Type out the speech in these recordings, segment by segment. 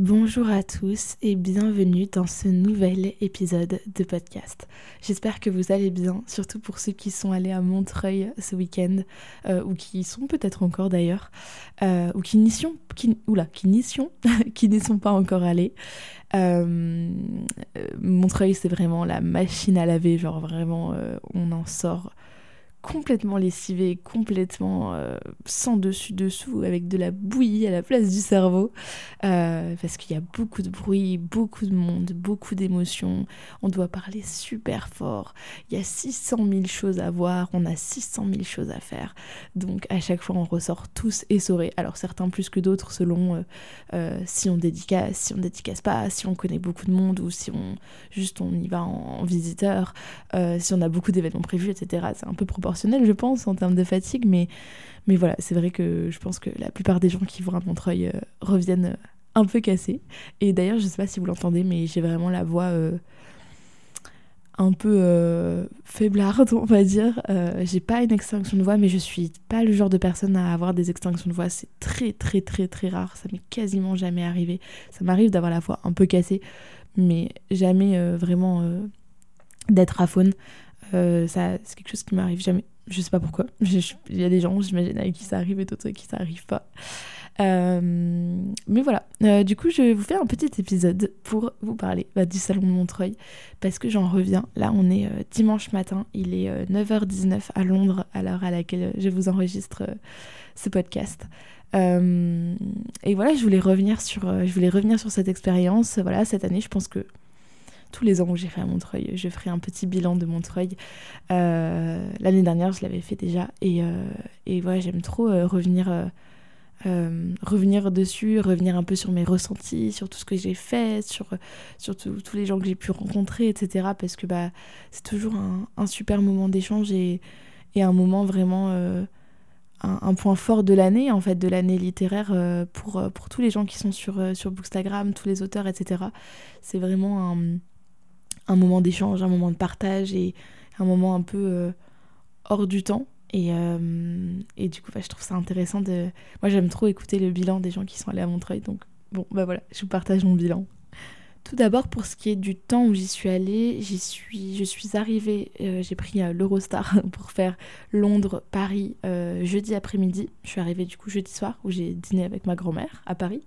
Bonjour à tous et bienvenue dans ce nouvel épisode de podcast. J'espère que vous allez bien, surtout pour ceux qui sont allés à Montreuil ce week-end, euh, ou qui y sont peut-être encore d'ailleurs, euh, ou qui n'y sont, qui, n'y pas encore allés. Euh, Montreuil, c'est vraiment la machine à laver, genre vraiment, on en sort complètement lessivé, complètement euh, sans dessus-dessous, avec de la bouillie à la place du cerveau, euh, parce qu'il y a beaucoup de bruit, beaucoup de monde, beaucoup d'émotions, on doit parler super fort, il y a 600 000 choses à voir, on a 600 000 choses à faire, donc à chaque fois on ressort tous essorés, alors certains plus que d'autres selon euh, si on dédicace, si on dédicace pas, si on connaît beaucoup de monde ou si on juste on y va en, en visiteur, si on a beaucoup d'événements prévus, etc. C'est un peu proportionnel je pense, en termes de fatigue. Mais, mais voilà, c'est vrai que je pense que la plupart des gens qui vont à Montreuil euh, reviennent euh, un peu cassés. Et d'ailleurs, je sais pas si vous l'entendez, mais j'ai vraiment la voix euh, un peu faiblarde, on va dire. j'ai pas une extinction de voix, mais je suis pas le genre de personne à avoir des extinctions de voix. C'est très, très, très, très rare. Ça m'est quasiment jamais arrivé. Ça m'arrive d'avoir la voix un peu cassée, mais jamais vraiment d'être à faune. Euh, c'est quelque chose qui m'arrive jamais. Je sais pas pourquoi. Il y a des gens, j'imagine, avec qui ça arrive et d'autres qui ça arrive pas. Euh, mais voilà, euh, du coup je vais vous faire un petit épisode pour vous parler bah, du salon de Montreuil parce que j'en reviens. Là on est dimanche matin, il est 9h19 à Londres à l'heure à laquelle je vous enregistre ce podcast. et voilà, je voulais revenir sur, je voulais revenir sur cette expérience. Voilà, cette année je pense que tous les ans où j'irai à Montreuil, je ferai un petit bilan de Montreuil. Euh, l'année dernière, je l'avais fait déjà. Et, euh, et j'aime trop euh, revenir, revenir dessus, revenir un peu sur mes ressentis, sur tout ce que j'ai fait, sur, sur tous les gens que j'ai pu rencontrer, etc. Parce que bah, c'est toujours un, super moment d'échange et, et, un moment vraiment. Un, point fort de l'année, en fait, de l'année littéraire pour, pour tous les gens qui sont sur, sur Bookstagram, tous les auteurs, etc. C'est vraiment un, un moment d'échange, un moment de partage et un moment un peu euh, hors du temps. Et, euh, et du coup, bah, je trouve ça intéressant de. Moi, j'aime trop écouter le bilan des gens qui sont allés à Montreuil. Donc, bon, bah voilà, je vous partage mon bilan. Tout d'abord, pour ce qui est du temps où j'y suis allée, j'y suis, je suis arrivée, euh, j'ai pris l'Eurostar pour faire Londres-Paris jeudi après-midi. Je suis arrivée du coup jeudi soir où j'ai dîné avec ma grand-mère à Paris.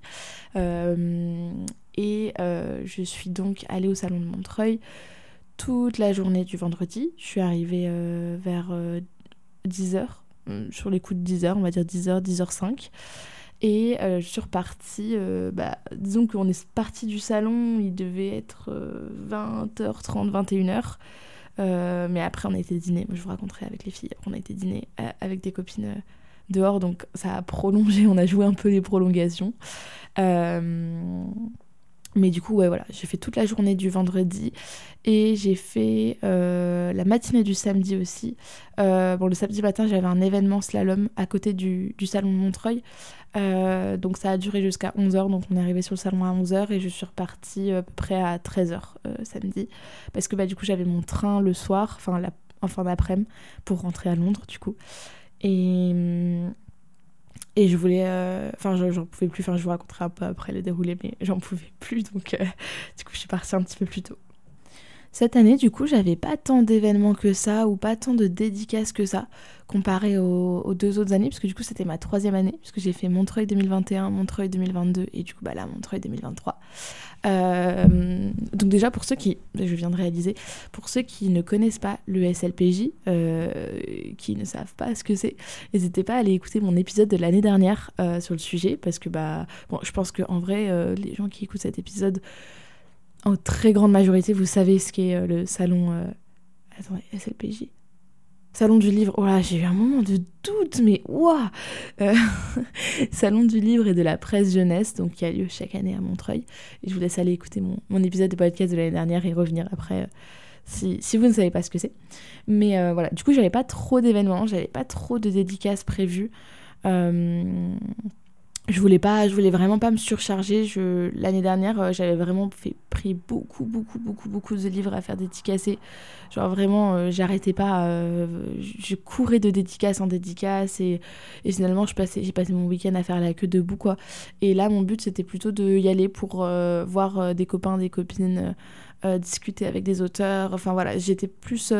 Et euh, je suis donc allée au salon de Montreuil toute la journée du vendredi. Je suis arrivée euh, vers 10h, euh, sur les coups de 10h, on va dire 10h, 10h05. Et je suis repartie, bah, disons qu'on est parti du salon, il devait être 20h30, 21h. mais après, on a été dîner. Je vous raconterai avec les filles. on a été dîner avec des copines dehors, donc ça a prolongé. On a joué un peu les prolongations. Mais du coup, ouais, voilà, j'ai fait toute la journée du vendredi et j'ai fait euh, la matinée du samedi aussi. Euh, bon, le samedi matin, j'avais un événement slalom à côté du, salon de Montreuil. Euh, donc ça a duré jusqu'à 11h, donc on est arrivé sur le salon à 11h et je suis repartie à peu près à 13h samedi. Parce que bah, du coup, j'avais mon train le soir, enfin la, en fin d'après-midi, pour rentrer à Londres du coup. Et, hum, et je voulais. Euh, enfin, j'en pouvais plus. Enfin, je vous raconterai un après le déroulé, mais j'en pouvais plus. Donc, euh, du coup, je suis partie un petit peu plus tôt. Cette année, du coup, j'avais pas tant d'événements que ça, ou pas tant de dédicaces que ça, comparé aux, deux autres années, parce que du coup, c'était ma troisième année, puisque j'ai fait Montreuil 2021, Montreuil 2022, et du coup, bah là, Montreuil 2023. Euh, donc déjà, pour ceux qui, je viens de réaliser, pour ceux qui ne connaissent pas le SLPJ, euh, qui ne savent pas ce que c'est, n'hésitez pas à aller écouter mon épisode de l'année dernière euh, sur le sujet, parce que bah, bon, je pense qu'en vrai, les gens qui écoutent cet épisode en très grande majorité, vous savez ce qu'est euh, le salon. Euh, attendez, SLPJ Salon du livre, oh là, j'ai eu un moment de doute, mais waouh Salon du livre et de la presse jeunesse, donc qui a lieu chaque année à Montreuil. Et je vous laisse aller écouter mon, épisode de podcast de l'année dernière et revenir après si, si, vous ne savez pas ce que c'est. Mais euh, voilà, du coup, j'avais pas trop d'événements, j'avais pas trop de dédicaces prévues. Euh, je voulais pas je voulais vraiment pas me surcharger. L'année dernière euh, j'avais vraiment pris beaucoup beaucoup beaucoup beaucoup de livres à faire dédicacer. Genre vraiment euh, j'arrêtais pas euh, je courais de dédicace en dédicace et, finalement j'ai passé mon week-end à faire la queue debout quoi. Et là mon but c'était plutôt de y aller pour voir des copains des copines discuter avec des auteurs. Enfin voilà j'étais plus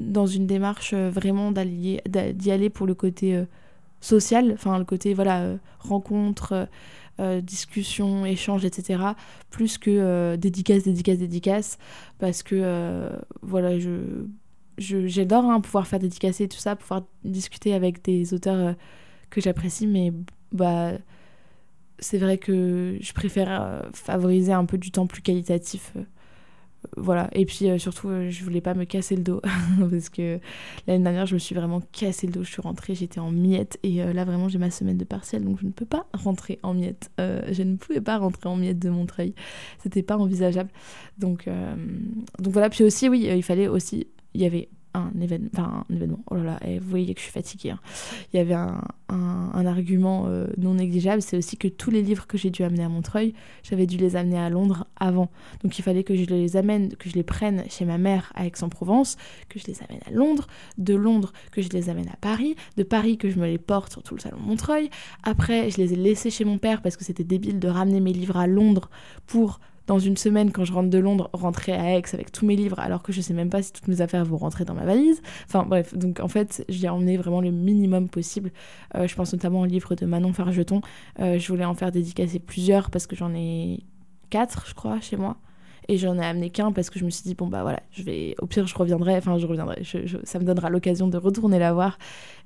dans une démarche vraiment d'y aller pour le côté social, enfin le côté voilà euh, rencontre, euh, euh, discussion, échange, etc. Plus que dédicace, dédicace, dédicace, parce que voilà je j'adore hein, pouvoir faire dédicacer tout ça, pouvoir discuter avec des auteurs que j'apprécie, mais bah c'est vrai que je préfère favoriser un peu du temps plus qualitatif voilà. Et puis euh, surtout, euh, je voulais pas me casser le dos parce que l'année dernière, je me suis vraiment cassé le dos. Je suis rentrée, j'étais en miettes et euh, là vraiment, j'ai ma semaine de partiel donc je ne peux pas rentrer en miettes. je ne pouvais pas rentrer en miettes de Montreuil. C'était pas envisageable. Donc, donc voilà. Puis aussi, oui, il fallait aussi. Il y avait un événement, un événement, oh là là, vous voyez que je suis fatiguée. Hein. Il y avait un, argument euh, non négligeable, c'est aussi que tous les livres que j'ai dû amener à Montreuil, j'avais dû les amener à Londres avant. Donc il fallait que je les amène, que je les prenne chez ma mère à Aix-en-Provence, que je les amène à Londres, de Londres que je les amène à Paris, de Paris que je me les porte sur tout le salon Montreuil. Après, je les ai laissés chez mon père parce que c'était débile de ramener mes livres à Londres pour dans une semaine, quand je rentre de Londres, rentrer à Aix avec tous mes livres, alors que je sais même pas si toutes mes affaires vont rentrer dans ma valise. Enfin bref, donc en fait, j'ai emmené vraiment le minimum possible. Euh, je pense notamment au livre de Manon Fargeton. Euh, je voulais en faire dédicacer plusieurs parce que j'en ai quatre, je crois, chez moi. Et j'en ai amené qu'un parce que je me suis dit, bon bah voilà, je vais, au pire, je reviendrai, enfin, je reviendrai, ça me donnera l'occasion de retourner la voir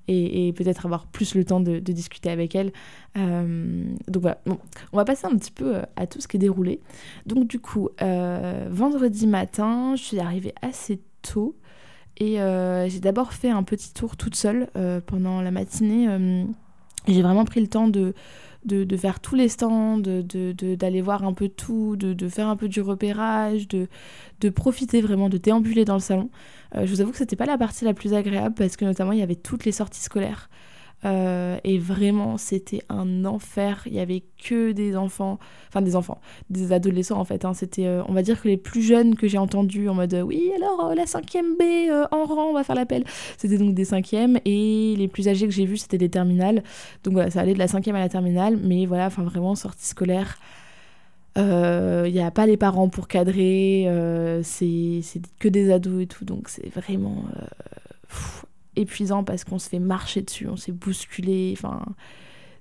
et, peut-être avoir plus le temps de, discuter avec elle. Euh, donc voilà, bon, on va passer un petit peu euh, à tout ce qui est déroulé. Donc du coup, euh, vendredi matin, je suis arrivée assez tôt et j'ai d'abord fait un petit tour toute seule pendant la matinée. j'ai vraiment pris le temps de de, faire tous les stands, d'aller de, de, voir un peu tout, de, faire un peu du repérage, de, profiter vraiment, de déambuler dans le salon. Euh, je vous avoue que c'était pas la partie la plus agréable parce que notamment il y avait toutes les sorties scolaires. Euh, et vraiment, c'était un enfer. Il y avait que des enfants, enfin des enfants, des adolescents en fait. Hein. C'était, euh, on va dire que les plus jeunes que j'ai entendus en mode oui, alors la 5e B en rang, on va faire l'appel. C'était donc des 5e et les plus âgés que j'ai vus, c'était des terminales. Donc voilà, ça allait de la 5e à la terminale, mais voilà, enfin vraiment sortie scolaire. Il n'y a pas les parents pour cadrer, c'est que des ados et tout, donc c'est vraiment épuisant parce qu'on se fait marcher dessus, on s'est bousculé, enfin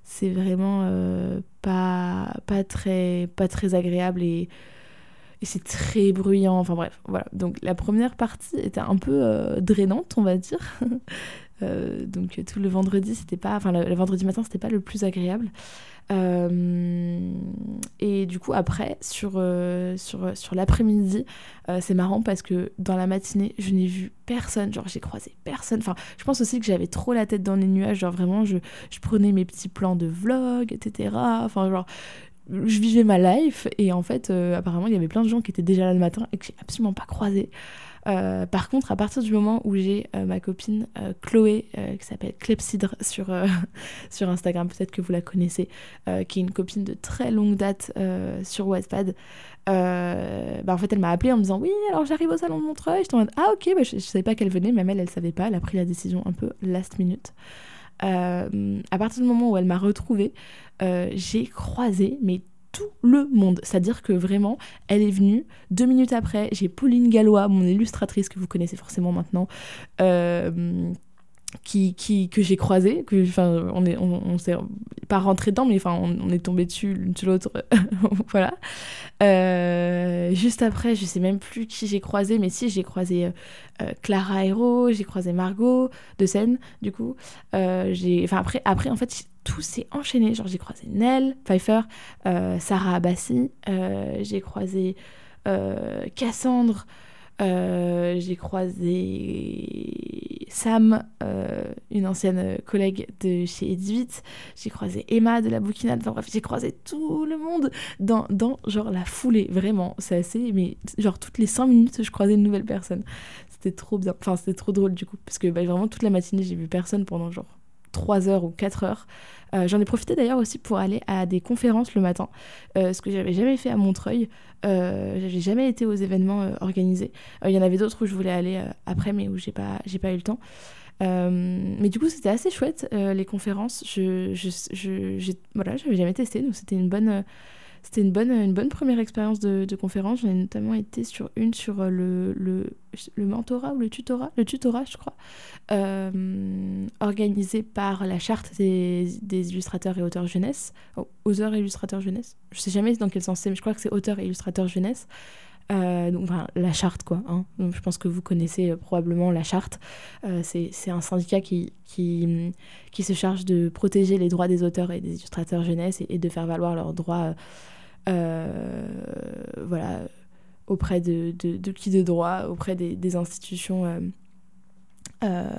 c'est vraiment euh, pas, pas, très, pas très agréable et, c'est très bruyant, enfin bref, voilà. Donc la première partie était un peu euh, drainante, on va dire. Euh, donc tout le vendredi, c'était pas, enfin le, vendredi matin, c'était pas le plus agréable. Euh, et du coup, après, sur, euh, l'après-midi, c'est marrant parce que dans la matinée, je n'ai vu personne. Genre, j'ai croisé personne. Enfin, je pense aussi que j'avais trop la tête dans les nuages. Genre, vraiment, je, je prenais mes petits plans de vlog, etc. Enfin, genre, je vivais ma life. Et en fait, apparemment, il y avait plein de gens qui étaient déjà là le matin et que j'ai absolument pas croisé. Euh, par contre, à partir du moment où j'ai euh, ma copine euh, Chloé, qui s'appelle Clepsydre sur, Instagram, peut-être que vous la connaissez, qui est une copine de très longue date sur Wattpad, bah en fait, elle m'a appelé en me disant Oui, alors j'arrive au salon de Montreuil. J'étais en mode Ah, ok, bah, je, ne savais pas qu'elle venait, même elle, elle savait pas. Elle a pris la décision un peu last minute. à partir du moment où elle m'a retrouvée, j'ai croisé mais tout le monde. C'est-à-dire que vraiment, elle est venue. Deux minutes après, j'ai Pauline Gallois, mon illustratrice que vous connaissez forcément maintenant, euh, qui, qui, que j'ai croisée. Que, enfin, on est, on, s'est pas rentré dedans, mais enfin, on, est tombé dessus l'une sur l'autre. voilà. Euh, juste après, je sais même plus qui j'ai croisé, mais si, j'ai croisé euh, Clara Hero, j'ai croisé Margot de Seine, du coup. j'ai, après, après, en fait, tout s'est enchaîné. Genre, j'ai croisé Nell Pfeiffer, euh, Sarah Abbassi, euh, j'ai croisé euh, Cassandre, j'ai croisé Sam, une ancienne collègue de chez Edivit. J'ai croisé Emma de la Bouquinade. Enfin bref, j'ai croisé tout le monde dans, dans genre la foulée. Vraiment, c'est assez. Mais genre toutes les 5 minutes, je croisais une nouvelle personne. C'était trop bien. Enfin, c'était trop drôle du coup. Parce que bah, vraiment toute la matinée, j'ai vu personne pendant genre 3 heures ou 4 heures. Euh, j'en ai profité d'ailleurs aussi pour aller à des conférences le matin, euh, ce que j'avais jamais fait à Montreuil. Euh, j'avais jamais été aux événements euh, organisés. Il y en avait d'autres où je voulais aller après, mais où j'ai pas, j'ai pas eu le temps. mais du coup, c'était assez chouette les conférences. Je, je, je, voilà, j'avais jamais testé, donc c'était une bonne c'était une bonne, une bonne première expérience de, conférence. J'en ai notamment été sur une sur euh, le, le, le mentorat ou le tutorat, le tutorat, je crois, euh, organisé par la charte des, des, illustrateurs et auteurs jeunesse, oh, auteurs et illustrateurs jeunesse. Je sais jamais dans quel sens c'est, mais je crois que c'est auteurs et illustrateurs jeunesse. Euh, donc, la charte, quoi. Hein. Donc, je pense que vous connaissez probablement la charte. c'est un syndicat qui, qui, qui, se charge de protéger les droits des auteurs et des illustrateurs jeunesse et, de faire valoir leurs droits euh, voilà, auprès de, de, qui de droit, auprès des, institutions euh, euh,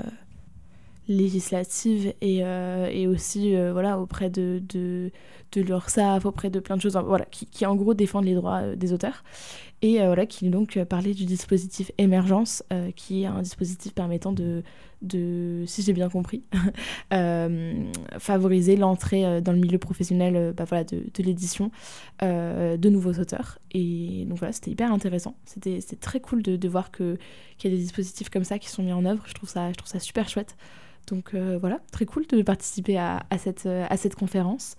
législatives et, et aussi voilà, auprès de, de, de auprès de plein de choses voilà, qui, qui en gros défendent les droits des auteurs. Et voilà, qui donc parlait du dispositif Émergence, qui est un dispositif permettant de, de, si j'ai bien compris, euh, favoriser l'entrée euh, dans le milieu professionnel euh, bah voilà, de, l'édition de nouveaux auteurs. Et donc voilà, c'était hyper intéressant. C'était très cool de, de voir qu'il y a des dispositifs comme ça qui sont mis en œuvre. Je trouve ça, je trouve ça super chouette. Donc voilà, très cool de participer à, cette, à cette conférence.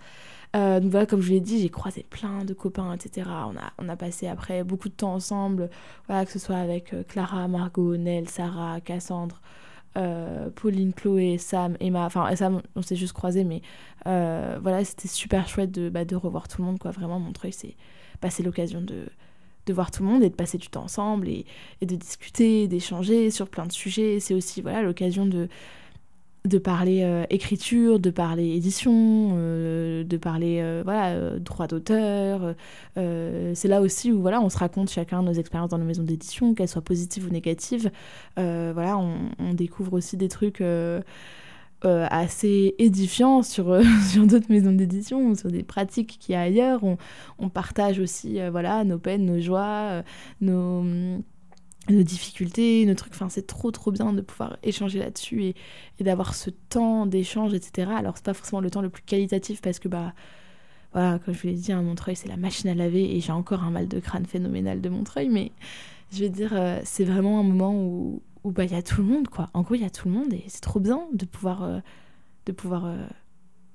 Donc voilà, comme je l'ai dit, j'ai croisé plein de copains, etc. On a, passé après beaucoup de temps ensemble, voilà, que ce soit avec Clara, Margot, Nel, Sarah, Cassandre, euh, Pauline, Chloé, Sam, Emma, enfin Sam on s'est juste croisés mais euh, voilà c'était super chouette de, bah, de revoir tout le monde quoi. Vraiment Montreuil c'est passer l'occasion de, de voir tout le monde et de passer du temps ensemble et, et de discuter, d'échanger sur plein de sujets. C'est aussi voilà l'occasion de de parler euh, écriture, de parler édition, euh, de parler euh, voilà droit d'auteur. c'est là aussi où voilà on se raconte chacun nos expériences dans nos maisons d'édition, qu'elles soient positives ou négatives. voilà, on, découvre aussi des trucs assez édifiants sur, d'autres maisons d'édition, sur des pratiques qui y a ailleurs. On, on partage aussi voilà nos peines, nos joies, nos nos difficultés, nos trucs. Enfin, c'est trop trop bien de pouvoir échanger là-dessus et, d'avoir ce temps d'échange, etc. Alors, c'est pas forcément le temps le plus qualitatif parce que, bah, voilà, comme je vous l'ai dit, un Montreuil, c'est la machine à laver et j'ai encore un mal de crâne phénoménal de Montreuil, mais je vais dire, euh, c'est vraiment un moment où il bah, y a tout le monde, quoi. En gros, il y a tout le monde et c'est trop bien de pouvoir, euh, de pouvoir euh,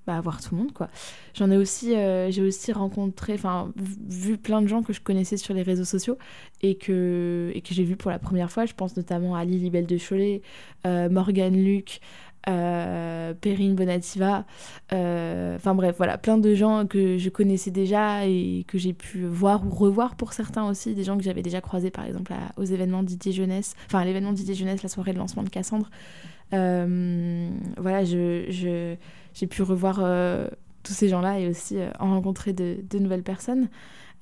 bah, voir tout le monde quoi. J'en ai aussi euh, j'ai aussi rencontré enfin vu plein de gens que je connaissais sur les réseaux sociaux et que et que j'ai vu pour la première fois, je pense notamment à Lily Belle de Cholet, euh, Morgane Luc, euh, Perrine Bonativa, enfin bref, voilà, plein de gens que je connaissais déjà et que j'ai pu voir ou revoir pour certains aussi, des gens que j'avais déjà croisés par exemple aux événements Didier Jeunesse, enfin l'événement Didier Jeunesse, la soirée de lancement de Cassandre. voilà, je j'ai pu revoir euh, tous ces gens-là et aussi euh, en rencontrer de, nouvelles personnes.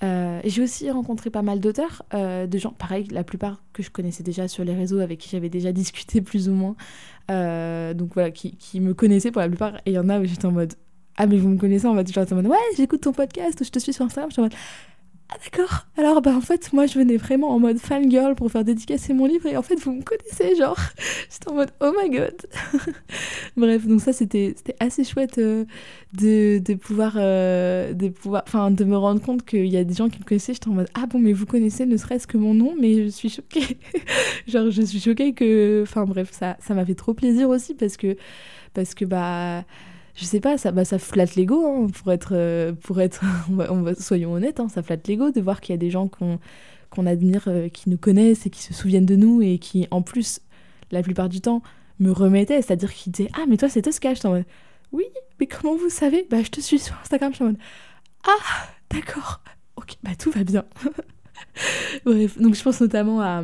Euh, j'ai aussi rencontré pas mal d'auteurs, de gens, pareil, la plupart que je connaissais déjà sur les réseaux, avec qui j'avais déjà discuté plus ou moins. donc voilà, qui, me connaissaient pour la plupart. Et il y en a où j'étais en mode Ah, mais vous me connaissez? En mode, genre, en mode Ouais, j'écoute ton podcast, je te suis sur Instagram. J'étais en mode ah d'accord. Alors bah en fait moi je venais vraiment en mode fangirl pour faire dédicacer mon livre et en fait vous me connaissez genre. J'étais en mode oh my god. Bref donc ça c'était assez chouette euh, de, de, pouvoir euh, de pouvoir enfin de me rendre compte qu'il y a des gens qui me connaissaient. J'étais en mode ah bon mais vous connaissez ne serait-ce que mon nom mais je suis choquée. genre je suis choquée que enfin bref ça ça m'a fait trop plaisir aussi parce que parce que bah je sais pas, ça, bah, ça flatte l'ego, hein, pour être, euh, pour être on va, soyons honnêtes, hein, ça flatte l'ego de voir qu'il y a des gens qu'on admire, euh, qui nous connaissent et qui se souviennent de nous et qui, en plus, la plupart du temps, me remettaient, c'est-à-dire qu'ils disaient Ah, mais toi, c'est Tosca. Je suis en Oui, mais comment vous savez? Bah, je te suis sur Instagram. Je suis en mode Ah, d'accord, ok, bah tout va bien. Bref, donc je pense notamment à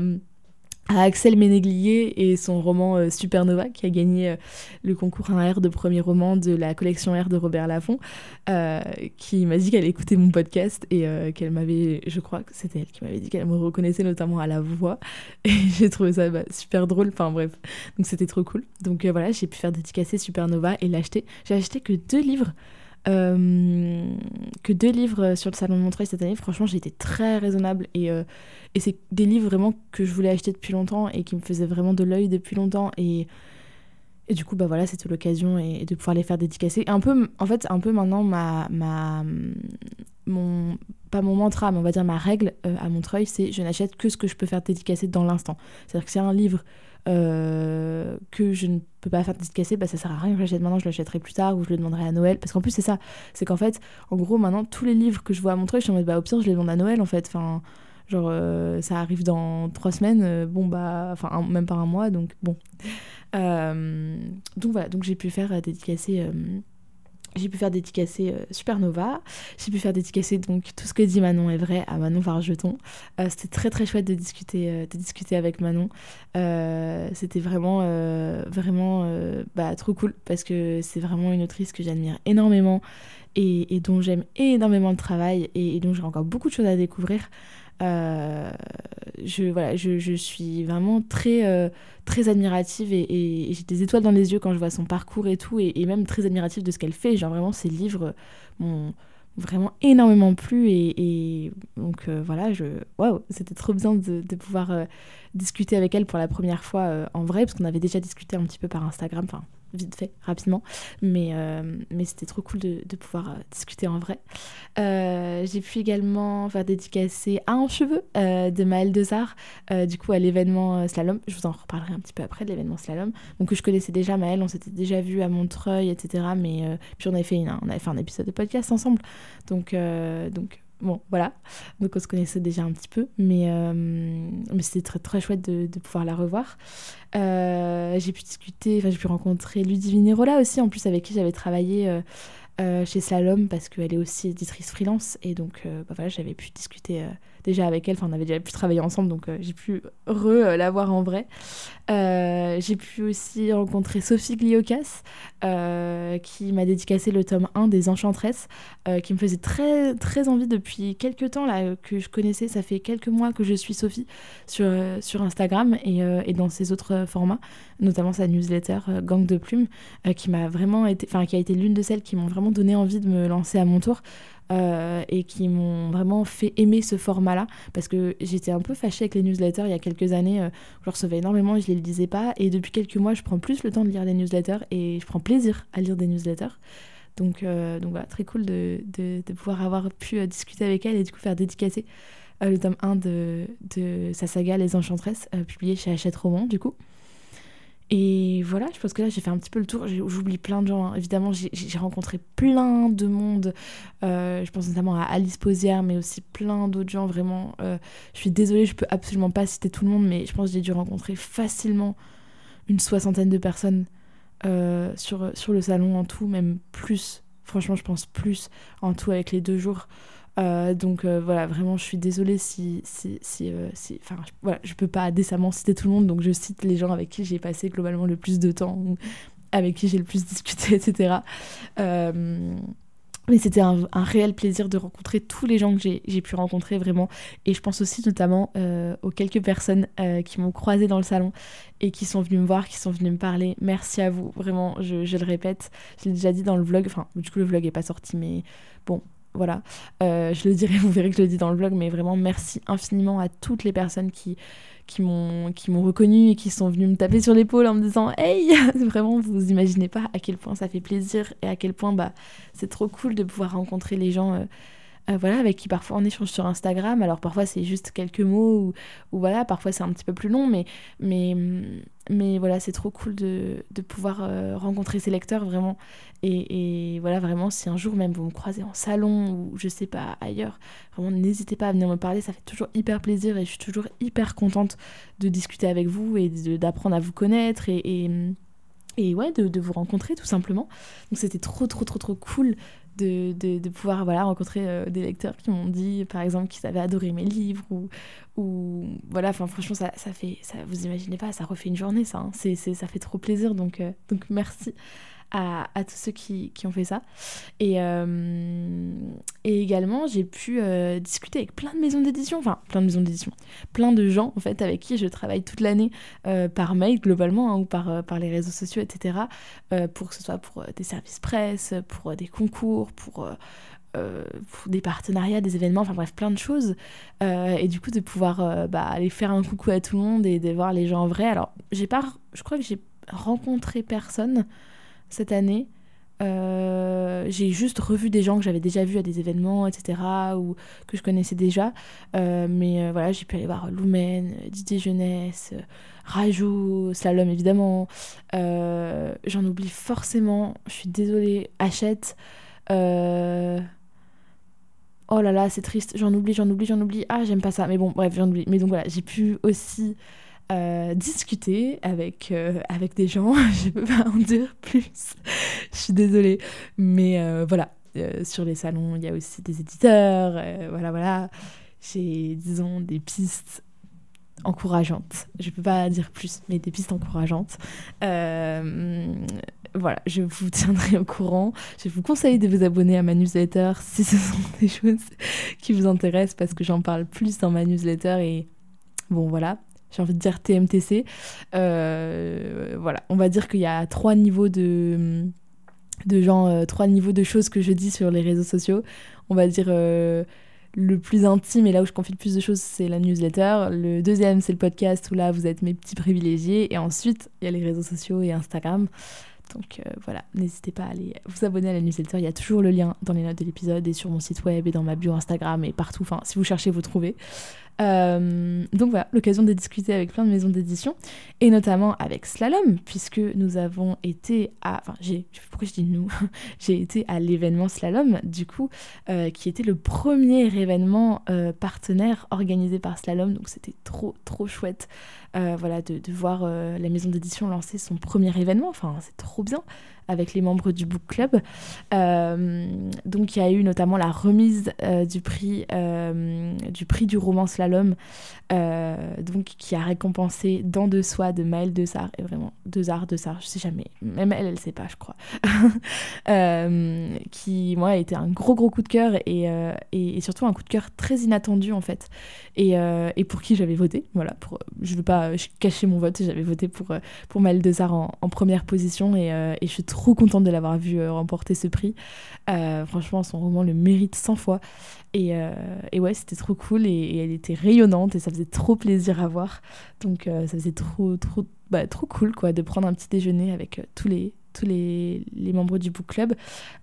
Axel Ménéglier et son roman euh, Supernova qui a gagné euh, le concours 1R de premier roman de la collection R de Robert Laffont euh, qui m'a dit qu'elle écoutait mon podcast et qu'elle m'avait je crois que c'était elle qui m'avait dit qu'elle me reconnaissait notamment à la voix. Et j'ai trouvé ça bah, super drôle. Enfin bref. Donc c'était trop cool. Donc voilà j'ai pu faire dédicacer Supernova et l'acheter. J'ai acheté que deux livres euh, que deux livres sur le salon de Montreuil cette année. Franchement, j'ai été très raisonnable et, euh, et c'est des livres vraiment que je voulais acheter depuis longtemps et qui me faisaient vraiment de l'œil depuis longtemps. Et, et du coup, bah voilà, c'était l'occasion et, de pouvoir les faire dédicacer. Un peu, en fait, un peu maintenant, ma, ma, mon, pas mon mantra, mais on va dire ma règle euh, à Montreuil, c'est je n'achète que ce que je peux faire dédicacer dans l'instant. C'est-à-dire que c'est un livre euh, que je ne peux pas faire dédicacer, bah ça sert à rien que je l'achète maintenant, je l'achèterai plus tard ou je le demanderai à Noël. Parce qu'en plus, c'est ça, c'est qu'en fait, en gros, maintenant, tous les livres que je vois à Montreuil, je suis en mode, bah au pire, je les demande à Noël en fait. Enfin, genre, euh, ça arrive dans trois semaines, euh, bon, bah, enfin, même pas un mois, donc bon. donc voilà, donc j'ai pu faire dédicacer j'ai pu faire dédicacer euh, Supernova, j'ai pu faire dédicacer donc tout ce que dit Manon est vrai à Manon Varjeton. Euh, c'était très très chouette de discuter, euh, de discuter avec Manon. C'était vraiment, vraiment bah, trop cool parce que c'est vraiment une autrice que j'admire énormément et, dont j'aime énormément le travail et, et dont j'ai encore beaucoup de choses à découvrir. Euh, je, suis vraiment très, euh, très admirative et, j'ai des étoiles dans les yeux quand je vois son parcours et tout, et, même très admirative de ce qu'elle fait. Genre vraiment, ses livres m'ont vraiment énormément plu et, donc euh, voilà, je, c'était trop bien de, pouvoir discuter avec elle pour la première fois en vrai, parce qu'on avait déjà discuté un petit peu par Instagram, vite fait, rapidement. Mais, euh, mais c'était trop cool de, pouvoir euh, discuter en vrai. Euh, j'ai pu également faire dédicacer à un cheveu de Maëlle Dezard, du coup à l'événement Slalom. Je vous en reparlerai un petit peu après de l'événement Slalom. Donc je connaissais déjà Maëlle, on s'était déjà vu à Montreuil, etc. Mais puis on avait, fait on avait fait un épisode de podcast ensemble. Donc, donc Bon, voilà. Donc on se connaissait déjà un petit peu, mais, euh, c'était très, très chouette de, de pouvoir la revoir. Euh, j'ai pu discuter, enfin j'ai pu rencontrer Ludivine Rola aussi, en plus avec qui j'avais travaillé euh, chez Slalom, parce qu'elle est aussi éditrice freelance, et donc bah, voilà, j'avais pu discuter déjà avec elle, on avait déjà pu travailler ensemble, donc euh, j'ai pu re euh, la voir en vrai. Euh, j'ai pu aussi rencontrer Sophie Gliocas, qui m'a dédicacé le tome 1 des Enchantresses, qui me faisait très, très envie depuis quelques temps, là, que je connaissais, ça fait quelques mois que je suis Sophie sur, sur Instagram et, et dans ses autres formats, notamment sa newsletter Gang de Plumes, qui m'a vraiment été, qui a été l'une de celles qui m'ont vraiment donné envie de me lancer à mon tour. Euh, et qui m'ont vraiment fait aimer ce format-là parce que j'étais un peu fâchée avec les newsletters il y a quelques années. Euh, je recevais énormément et je les lisais pas. Et depuis quelques mois, je prends plus le temps de lire des newsletters et je prends plaisir à lire des newsletters. Donc, euh, donc voilà, très cool de, de, pouvoir avoir pu discuter avec elle et du coup faire dédicacer le tome 1 de, de sa saga Les Enchantresses, publié chez Hachette Roman du coup. Et voilà, je pense que là j'ai fait un petit peu le tour. J'oublie plein de gens. Hein. Évidemment, j'ai rencontré plein de monde. Euh, je pense notamment à Alice Posière, mais aussi plein d'autres gens. Vraiment, euh, je suis désolée, je peux absolument pas citer tout le monde, mais je pense que j'ai dû rencontrer facilement une soixantaine de personnes euh, sur, sur le salon en tout, même plus. Franchement, je pense plus en tout avec les deux jours. Euh, donc euh, voilà, vraiment, je suis désolée si. si, si, euh, enfin, voilà, je peux pas décemment citer tout le monde, donc je cite les gens avec qui j'ai passé globalement le plus de temps, ou avec qui j'ai le plus discuté, etc. mais c'était un, réel plaisir de rencontrer tous les gens que j'ai pu rencontrer vraiment. Et je pense aussi notamment aux quelques personnes qui m'ont croisé dans le salon et qui sont venues me voir, qui sont venues me parler. Merci à vous, vraiment, je, je le répète. Je l'ai déjà dit dans le vlog, enfin, du coup, le vlog est pas sorti, mais bon, voilà, euh, je le dirai, vous verrez que je le dis dans le vlog, mais vraiment merci infiniment à toutes les personnes qui, qui m'ont reconnu et qui sont venues me taper sur l'épaule en me disant Hey Vraiment, vous imaginez pas à quel point ça fait plaisir et à quel point bah, c'est trop cool de pouvoir rencontrer les gens. Euh, euh, voilà, avec qui parfois on échange sur Instagram. Alors parfois c'est juste quelques mots ou, ou voilà, parfois c'est un petit peu plus long, mais, mais, mais voilà, c'est trop cool de, de pouvoir euh, rencontrer ces lecteurs vraiment. Et, et, voilà, vraiment, si un jour même vous me croisez en salon ou je sais pas ailleurs, vraiment n'hésitez pas à venir me parler, ça fait toujours hyper plaisir et je suis toujours hyper contente de discuter avec vous et d'apprendre à vous connaître et, et et ouais, de, de, vous rencontrer tout simplement. Donc c'était trop, trop, trop, trop cool de, pouvoir voilà, rencontrer euh, des lecteurs qui m'ont dit, par exemple, qu'ils avaient adoré mes livres ou, ou voilà, enfin franchement, ça, ça fait, ça, vous imaginez pas, ça refait une journée, ça, hein. c'est, ça fait trop plaisir, donc, euh, donc merci à, tous ceux qui, ont fait ça. Et, euh, et également, j'ai pu euh, discuter avec plein de maisons d'édition, enfin plein de maisons d'édition, plein de gens en fait avec qui je travaille toute l'année euh, par mail globalement hein, ou par, par les réseaux sociaux, etc. pour que ce soit pour des services presse, pour des concours, pour... pour des partenariats, des événements, enfin bref, plein de choses. et du coup, de pouvoir bah, aller faire un coucou à tout le monde et de voir les gens en vrai. Alors, j'ai pas, je crois que j'ai rencontré personne cette année. Euh, j'ai juste revu des gens que j'avais déjà vus à des événements, etc., ou que je connaissais déjà. Euh, mais euh, voilà, j'ai pu aller voir Lumen, Didier Jeunesse, Rajou, Slalom évidemment. J'en oublie forcément, je suis désolée, Hachette. Oh là là, c'est triste, j'en oublie, j'en oublie, j'en oublie. Ah, j'aime pas ça, mais bon, bref, j'en oublie. Mais donc voilà, j'ai pu aussi euh, discuter avec, euh, avec des gens. je peux pas en dire plus. je suis désolée. Mais euh, voilà, sur les salons, il y a aussi des éditeurs. voilà, voilà. J'ai, disons, des pistes encourageantes. Je peux pas dire plus, mais des pistes encourageantes. voilà, je vous tiendrai au courant. Je vous conseille de vous abonner à ma newsletter si ce sont des choses qui vous intéressent parce que j'en parle plus dans ma newsletter et bon voilà, j'ai envie de dire TMTC. Euh, voilà, on va dire qu'il y a trois niveaux de, de gens, euh, trois niveaux de choses que je dis sur les réseaux sociaux. On va dire euh, le plus intime et là où je confie le plus de choses, c'est la newsletter. Le deuxième, c'est le podcast où là, vous êtes mes petits privilégiés. Et ensuite, il y a les réseaux sociaux et Instagram. Donc voilà, n'hésitez pas à aller vous abonner à la newsletter. Il y a toujours le lien dans les notes de l'épisode et sur mon site web et dans ma bio Instagram et partout. Enfin, si vous cherchez, vous trouvez. Euh, donc voilà, l'occasion de discuter avec plein de maisons d'édition, et notamment avec Slalom, puisque nous avons été à... Enfin, j'ai... Pourquoi je dis nous J'ai été à l'événement Slalom, du coup, euh, qui était le premier événement euh, partenaire organisé par Slalom, donc c'était trop, trop chouette. voilà, de, de voir la maison d'édition lancer son premier événement, enfin, c'est trop bien avec les membres du book club. Donc il y a eu notamment la remise du prix du prix du roman slalom, donc qui a récompensé Dans de soi de Maëlle Desart et vraiment Desart Desart, je sais jamais, même elle elle sait pas je crois, qui moi a été un gros gros coup de cœur et, et, surtout un coup de cœur très inattendu en fait et, pour qui j'avais voté voilà pour je veux pas cacher mon vote j'avais voté pour pour Maëlle Desart en, en première position et, et je suis trop contente de l'avoir vu euh, remporter ce prix. Euh, franchement, son roman le mérite 100 fois. Et, euh, et ouais, c'était trop cool et, elle était rayonnante et ça faisait trop plaisir à voir. Donc ça faisait trop, trop, bah, trop cool quoi, de prendre un petit déjeuner avec tous les, tous les, les, membres du book club.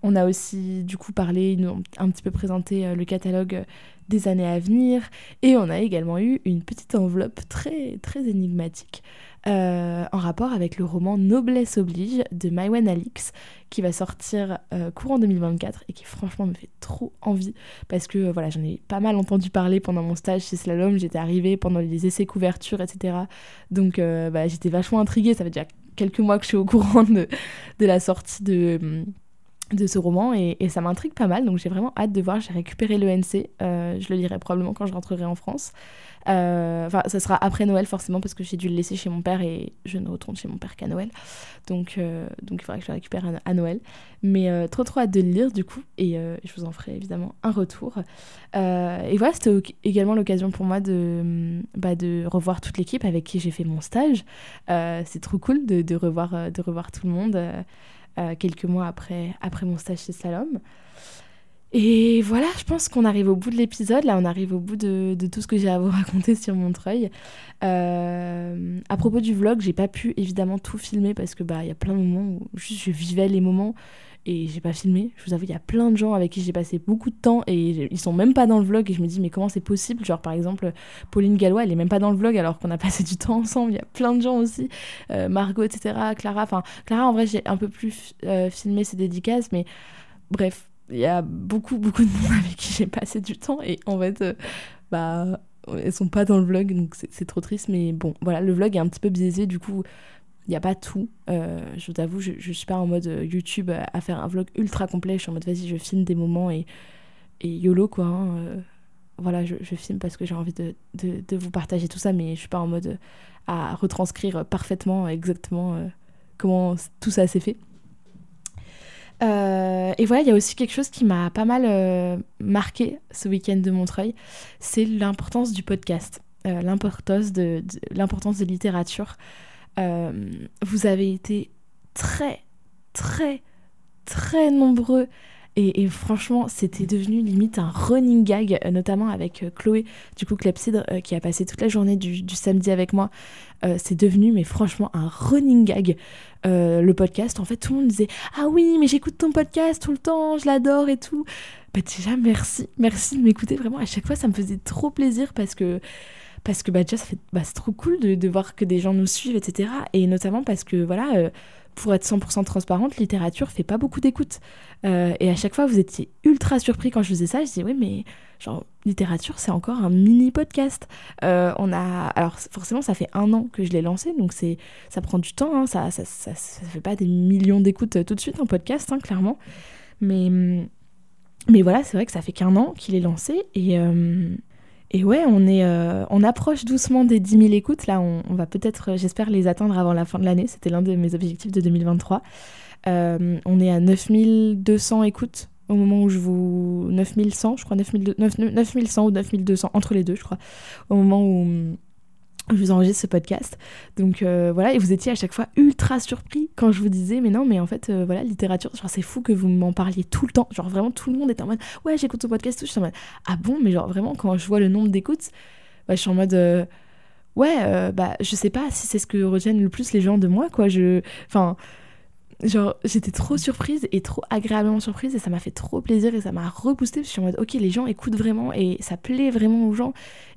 On a aussi du coup parlé, un petit peu présenté le catalogue des années à venir et on a également eu une petite enveloppe très très énigmatique euh, en rapport avec le roman Noblesse oblige de Maïwen Alix qui va sortir euh, courant 2024 et qui franchement me fait trop envie parce que euh, voilà j'en ai pas mal entendu parler pendant mon stage chez Slalom, j'étais arrivée pendant les essais couvertures etc. Donc bah, j'étais vachement intriguée, ça fait déjà quelques mois que je suis au courant de, la sortie de de ce roman et, ça m'intrigue pas mal donc j'ai vraiment hâte de voir j'ai récupéré le NC je le lirai probablement quand je rentrerai en France euh, enfin, ça sera après Noël forcément parce que j'ai dû le laisser chez mon père et je ne retourne chez mon père qu'à Noël. Donc, euh, donc il faudra que je le récupère à, Noël. Mais euh, trop trop hâte de le lire du coup et je vous en ferai évidemment un retour. et voilà, c'était également l'occasion pour moi de, bah, de revoir toute l'équipe avec qui j'ai fait mon stage. C'est trop cool de, de, revoir, de revoir tout le monde quelques mois après, après mon stage chez Salom. Et voilà, je pense qu'on arrive au bout de l'épisode. Là, on arrive au bout de, de tout ce que j'ai à vous raconter sur Montreuil. Euh, à propos du vlog, j'ai pas pu évidemment tout filmer parce que bah il y a plein de moments où juste je vivais les moments et j'ai pas filmé. Je vous avoue, il y a plein de gens avec qui j'ai passé beaucoup de temps et ils sont même pas dans le vlog et je me dis mais comment c'est possible? Genre par exemple Pauline Gallois, elle est même pas dans le vlog alors qu'on a passé du temps ensemble. Il y a plein de gens aussi, euh, Margot, etc. Clara, enfin Clara en vrai j'ai un peu plus euh, filmé ses dédicaces, mais bref il y a beaucoup, beaucoup de monde avec qui j'ai passé du temps et en fait, euh, bah, elles sont pas dans le vlog donc c'est trop triste. Mais bon, voilà, le vlog est un petit peu biaisé. Du coup, il n'y a pas tout. je t'avoue, je, je suis pas en mode YouTube à faire un vlog ultra complet. Je suis en mode vas-y, je filme des moments et, et YOLO quoi. Hein, voilà, je, filme parce que j'ai envie de, de, vous partager tout ça, mais je suis pas en mode à retranscrire parfaitement, exactement comment tout ça s'est fait. Euh, et voilà, il y a aussi quelque chose qui m'a pas mal euh, marqué ce week-end de Montreuil, c'est l'importance du podcast, euh, l'importance de, l'importance de littérature. Vous avez été très, très, très nombreux et, franchement, c'était devenu limite un running gag, euh, notamment avec euh, Chloé, du coup, Clepsydre, euh, qui a passé toute la journée du, samedi avec moi. c'est devenu, mais franchement, un running gag. le podcast, en fait, tout le monde disait Ah oui, mais j'écoute ton podcast tout le temps, je l'adore et tout. Bah, déjà, merci, merci de m'écouter. Vraiment, à chaque fois, ça me faisait trop plaisir parce que parce que bah, déjà, bah, c'est trop cool de, voir que des gens nous suivent, etc. Et notamment parce que, voilà, pour être 100% transparente, littérature fait pas beaucoup d'écoute. Euh, et à chaque fois, vous étiez ultra surpris quand je faisais ça. Je disais, oui, mais genre, littérature, c'est encore un mini podcast. Euh, on a. Alors, forcément, ça fait un an que je l'ai lancé, donc c'est ça prend du temps. Hein. ça, ça, ça, fait pas des millions d'écoutes euh, tout de suite en podcast, hein, clairement. Mais, mais voilà, c'est vrai que ça fait qu'un an qu'il est lancé. Et. Et ouais, on, est, on approche doucement des 10 000 écoutes. Là, on, va peut-être, j'espère, les atteindre avant la fin de l'année. C'était l'un de mes objectifs de 2023. Euh, on est à 9200 écoutes au moment où je vous... 9100, je crois, 9100 ou 9200, entre les deux, je crois, au moment où je vous enregistre ce podcast. Donc euh, voilà, et vous étiez à chaque fois ultra surpris quand je vous disais, mais non, mais en fait, euh, voilà, littérature, genre c'est fou que vous m'en parliez tout le temps. Genre vraiment, tout le monde était en mode, ouais, j'écoute ce podcast, tout. Je suis en mode, ah bon, mais genre vraiment, quand je vois le nombre d'écoutes, bah, je suis en mode, ouais, bah je sais pas si c'est ce que retiennent le plus les gens de moi, quoi. Je. Enfin genre j'étais trop surprise et trop agréablement surprise et ça m'a fait trop plaisir et ça m'a reboosté. Je suis en mode ok les gens écoutent vraiment et ça plaît vraiment aux gens.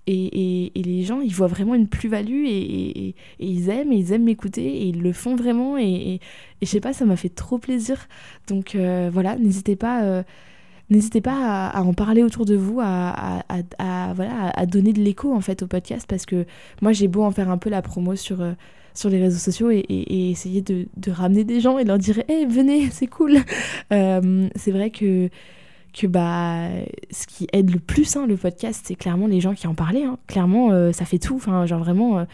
Et, et, les gens ils voient vraiment une plus-value et, et, ils aiment et ils aiment m'écouter et ils le font vraiment et, je sais pas ça m'a fait trop plaisir. Donc euh, voilà n'hésitez pas euh, n'hésitez pas à, en parler autour de vous, à, à, voilà, à donner de l'écho en fait au podcast parce que moi j'ai beau en faire un peu la promo sur, euh, sur les réseaux sociaux et, essayer de, ramener des gens et leur dire hey, venez, c'est cool. Euh, c'est vrai que, que bah, ce qui aide le plus hein, le podcast, c'est clairement les gens qui en parlaient. Hein. Clairement, euh, ça fait tout. Enfin, genre vraiment.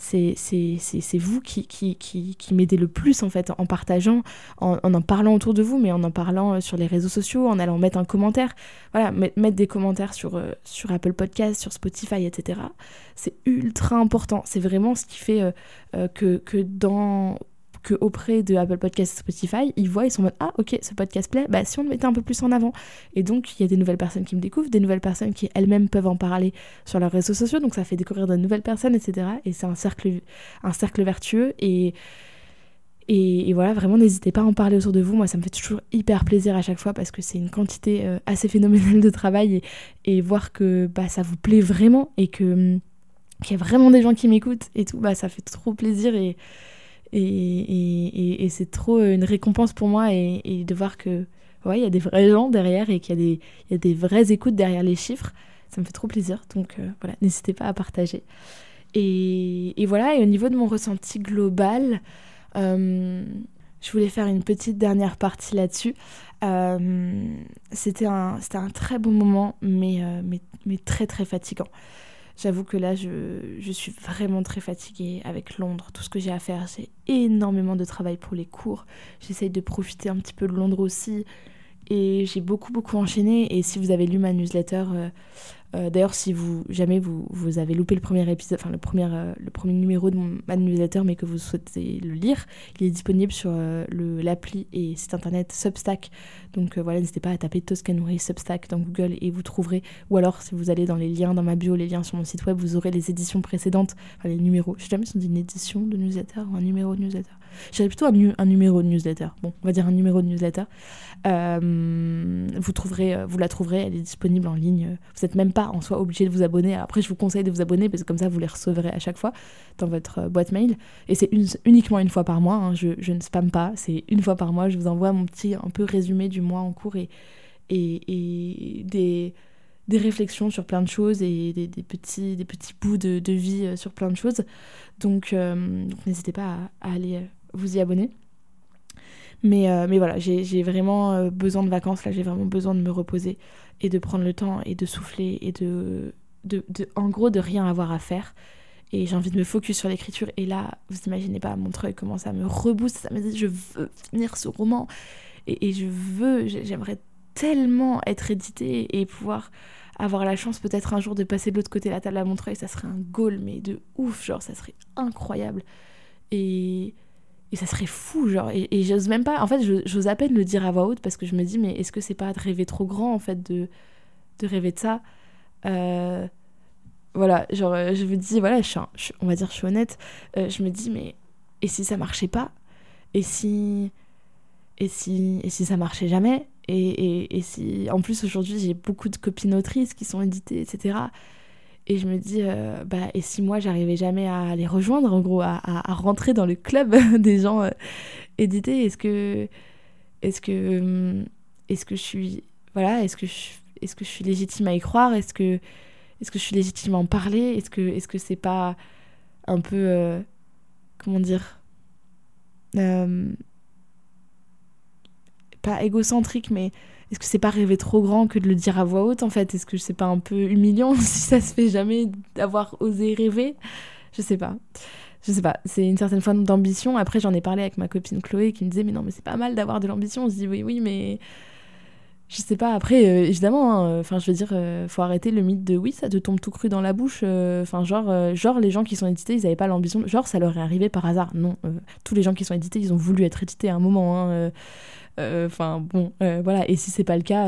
C'est vous qui, qui, qui, qui m'aidez le plus en fait en partageant, en, en, parlant autour de vous, mais en en parlant euh, sur les réseaux sociaux, en allant mettre un commentaire. Voilà, mettre des commentaires sur, euh, sur Apple Podcast, sur Spotify, etc. C'est ultra important. C'est vraiment ce qui fait euh, que, que dans que auprès de Apple Podcast et Spotify, ils voient, ils sont en mode Ah, ok, ce podcast plaît, bah si on le mettait un peu plus en avant. Et donc, il y a des nouvelles personnes qui me découvrent, des nouvelles personnes qui elles-mêmes peuvent en parler sur leurs réseaux sociaux, donc ça fait découvrir de nouvelles personnes, etc. Et c'est un cercle, un cercle vertueux. Et, et, voilà, vraiment, n'hésitez pas à en parler autour de vous. Moi, ça me fait toujours hyper plaisir à chaque fois parce que c'est une quantité euh, assez phénoménale de travail et, voir que bah, ça vous plaît vraiment et que qu'il y a vraiment des gens qui m'écoutent et tout, bah, ça fait trop plaisir et, c'est trop une récompense pour moi et, de voir que ouais, il y a des vrais gens derrière et qu'il y, a des, y a des vraies écoutes derrière les chiffres. Ça me fait trop plaisir. Donc euh, voilà, n'hésitez pas à partager. Et, voilà, et au niveau de mon ressenti global, euh, je voulais faire une petite dernière partie là-dessus. Euh, c'était un, un très bon moment, mais, mais, mais très très fatigant. J'avoue que là, je, suis vraiment très fatiguée avec Londres. Tout ce que j'ai à faire, j'ai énormément de travail pour les cours. J'essaye de profiter un petit peu de Londres aussi. Et j'ai beaucoup, beaucoup enchaîné. Et si vous avez lu ma newsletter, euh, euh, d'ailleurs, si vous jamais vous, vous, avez loupé le premier épisode, enfin le premier, euh, le premier numéro de mon newsletter, mais que vous souhaitez le lire, il est disponible sur euh, l'appli et site internet Substack. Donc voilà, n'hésitez pas à taper Toscanori Substack dans Google et vous trouverez. Ou alors, si vous allez dans les liens dans ma bio, les liens sur mon site web, vous aurez les éditions précédentes, enfin les numéros. Je sais jamais si on dit une édition de newsletter ou un numéro de newsletter. J'irais plutôt un, un, numéro de newsletter. Bon, on va dire un numéro de newsletter. vous trouverez, vous la trouverez, elle est disponible en ligne. Vous n'êtes même pas en soi obligé de vous abonner. Après, je vous conseille de vous abonner parce que comme ça, vous les recevrez à chaque fois dans votre euh, boîte mail. Et c'est uniquement une fois par mois. Hein. Je, ne spamme pas. C'est une fois par mois. Je vous envoie mon petit un peu résumé du mois en cours et, et, des des réflexions sur plein de choses et des, petits, des petits bouts de, vie euh, sur plein de choses. Donc, n'hésitez pas à, aller vous y abonner. Mais, mais voilà, j'ai vraiment besoin de vacances, là j'ai vraiment besoin de me reposer et de prendre le temps et de souffler et de, de, de en gros de rien avoir à faire et j'ai envie de me focus sur l'écriture. Et là, vous imaginez pas, Montreuil commence à me rebooster. Ça me dit, je veux finir ce roman. Et, je veux, j'aimerais tellement être édité et pouvoir avoir la chance peut-être un jour de passer de l'autre côté de la table à Montreuil. Ça serait un goal, mais de ouf, genre, ça serait incroyable. Et, et ça serait fou, genre. Et, et j'ose même pas, en fait, j'ose à peine le dire à voix haute parce que je me dis, mais est-ce que c'est pas de rêver trop grand, en fait, de, rêver de ça? Euh, voilà, genre, euh, je me dis, voilà, je on va dire, je suis honnête, euh, je me dis, mais et si ça marchait pas? Et si. Et si, et si ça marchait jamais? Et, et, si. En plus, aujourd'hui, j'ai beaucoup de copines autrices qui sont éditées, etc. Et je me dis, euh, bah, et si moi, j'arrivais jamais à les rejoindre, en gros, à, à, rentrer dans le club des gens édités Est-ce que. Est-ce que. Hum, est-ce que je suis. Voilà, est-ce que est-ce que je suis légitime à y croire? Est-ce que est-ce que je suis légitime à en parler? Est-ce que est-ce que c'est pas un peu euh, comment dire euh, pas égocentrique mais est-ce que c'est pas rêver trop grand que de le dire à voix haute en fait? Est-ce que c'est pas un peu humiliant si ça se fait jamais d'avoir osé rêver? Je sais pas. Je sais pas, c'est une certaine forme d'ambition. Après, j'en ai parlé avec ma copine Chloé qui me disait Mais non, mais c'est pas mal d'avoir de l'ambition. On se dit Oui, oui, mais je sais pas, après, euh, évidemment, hein, enfin, je veux dire, euh, faut arrêter le mythe de oui, ça te tombe tout cru dans la bouche. Euh, enfin, genre, genre, les gens qui sont édités, ils avaient pas l'ambition. Genre, ça leur est arrivé par hasard. Non, tous les gens qui sont édités, ils ont voulu être édités à un moment. Hein, enfin, bon, voilà. Et si c'est pas le cas,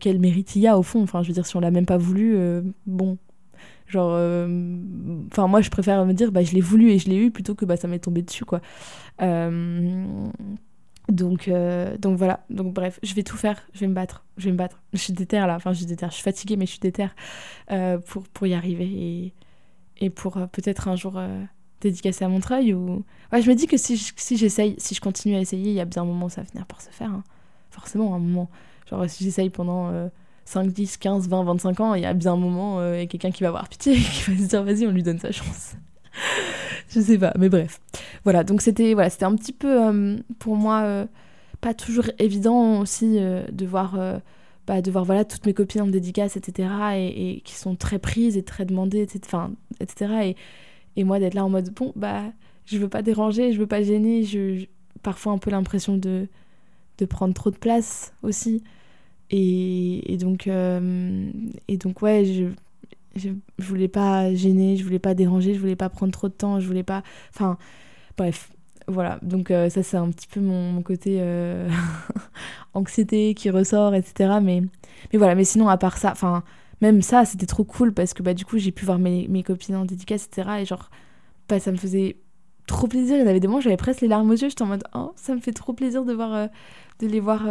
quel mérite il y a au fond? Enfin, je veux dire, si on l'a même pas voulu, bon. Genre, enfin, moi, je préfère me dire, bah, je l'ai voulu et je l'ai eu plutôt que bah, ça m'est tombé dessus, quoi. Donc, euh, donc voilà, donc bref, je vais tout faire, je vais me battre, je vais me battre. Je suis déterre là, enfin je suis déterre, je suis fatiguée mais je suis déterre euh, pour, pour y arriver et, et pour euh, peut-être un jour dédicacer à Montreuil ou... Je me dis que si, j'essaye, si je continue à essayer, il y a bien un moment où ça va finir par se faire. Hein. Forcément, un moment. Genre si j'essaye pendant 5, 10, 15, 20, 25 ans, il y a bien un moment, a quelqu'un qui va avoir pitié et qui va se dire vas-y, on lui donne sa chance. je sais pas, mais bref. Voilà, donc c'était voilà, un petit peu euh, pour moi euh, pas toujours évident aussi euh, de voir bah, de voir voilà toutes mes copines en dédicace etc et, qui sont très prises et très demandées etc etc et, et moi d'être là en mode bon bah je veux pas déranger je veux pas gêner je, parfois un peu l'impression de de prendre trop de place aussi et, et donc et donc ouais je je, voulais pas gêner, je voulais pas déranger, je voulais pas prendre trop de temps, je voulais pas. Enfin, bref, voilà. Donc, euh, ça, c'est un petit peu mon, côté euh, anxiété qui ressort, etc. Mais, mais voilà, mais sinon, à part ça, enfin, même ça, c'était trop cool parce que bah, du coup, j'ai pu voir mes, copines en dédicace, etc. Et genre, bah, ça me faisait trop plaisir. Il y avait des moments, j'avais presque les larmes aux yeux. J'étais en mode, oh, ça me fait trop plaisir de, voir, euh, de les voir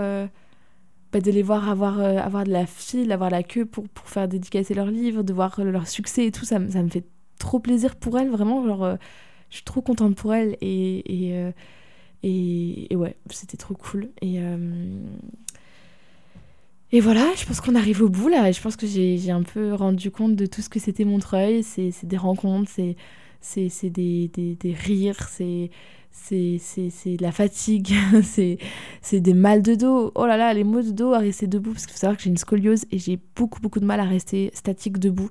bah, de les voir avoir, euh, avoir de la file, avoir la queue pour, faire dédicacer leurs livres, de voir leur succès et tout, ça, ça me fait trop plaisir pour elles, vraiment, genre, euh, je suis trop contente pour elles et, et, euh, et, ouais, c'était trop cool. Et, et voilà, je pense qu'on arrive au bout là, je pense que j'ai un peu rendu compte de tout ce que c'était Montreuil, c'est des rencontres, c'est des, des, des rires, c'est c'est de la fatigue, c'est des mal de dos. Oh là là, les maux de dos à rester debout, parce qu'il faut savoir que j'ai une scoliose et j'ai beaucoup beaucoup de mal à rester statique debout.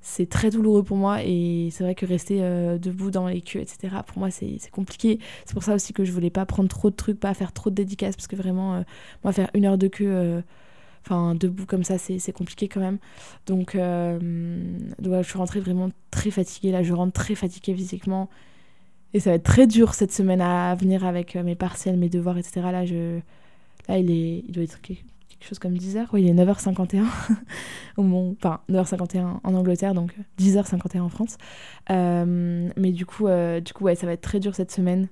C'est très douloureux pour moi et c'est vrai que rester euh, debout dans les queues, etc., pour moi c'est compliqué. C'est pour ça aussi que je voulais pas prendre trop de trucs, pas faire trop de dédicaces, parce que vraiment, euh, moi faire une heure de queue, euh, enfin debout comme ça, c'est compliqué quand même. Donc, donc je suis rentrée vraiment très fatiguée, là je rentre très fatiguée physiquement. Et ça va être très dur cette semaine à venir avec euh, mes partiels, mes devoirs, etc. Là, il, est... il doit être quelque chose comme 10h. Oui, il est 9h51. Au moment... Enfin, 9h51 en Angleterre, donc 10h51 en France. Euh, mais du coup, euh, du coup ouais, ça va être très dur cette semaine.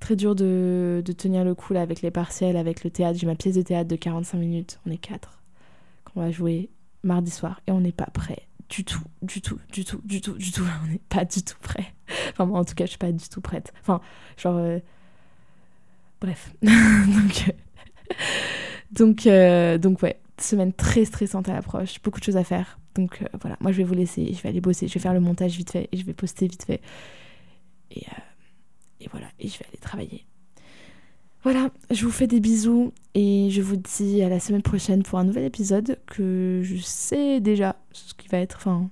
Très dur de, tenir le coup là, avec les partiels, avec le théâtre. J'ai ma pièce de théâtre de 45 minutes. On est 4. Qu'on va jouer mardi soir et on n'est pas prêt du tout, du tout, du tout, du tout, du tout. On n'est pas du tout prêt. Enfin, moi, en tout cas, je suis pas du tout prête. Enfin, genre. Euh, bref. donc, donc, euh, donc, ouais. semaine très stressante à l'approche, beaucoup de choses à faire. Donc euh, voilà, moi je vais vous laisser, je vais aller bosser, je vais faire le montage vite fait et je vais poster vite fait. Et, euh, et voilà, et je vais aller travailler. Voilà, je vous fais des bisous et je vous dis à la semaine prochaine pour un nouvel épisode que je sais déjà ce qui va être. Enfin,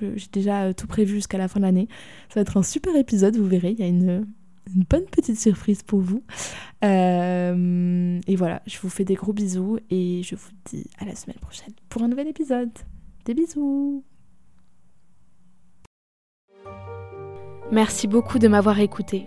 j'ai déjà euh, tout prévu jusqu'à la fin de l'année. Ça va être un super épisode, vous verrez. Il y a une, bonne petite surprise pour vous. Euh, et voilà, je vous fais des gros bisous et je vous dis à la semaine prochaine pour un nouvel épisode. Des bisous Merci beaucoup de m'avoir écouté.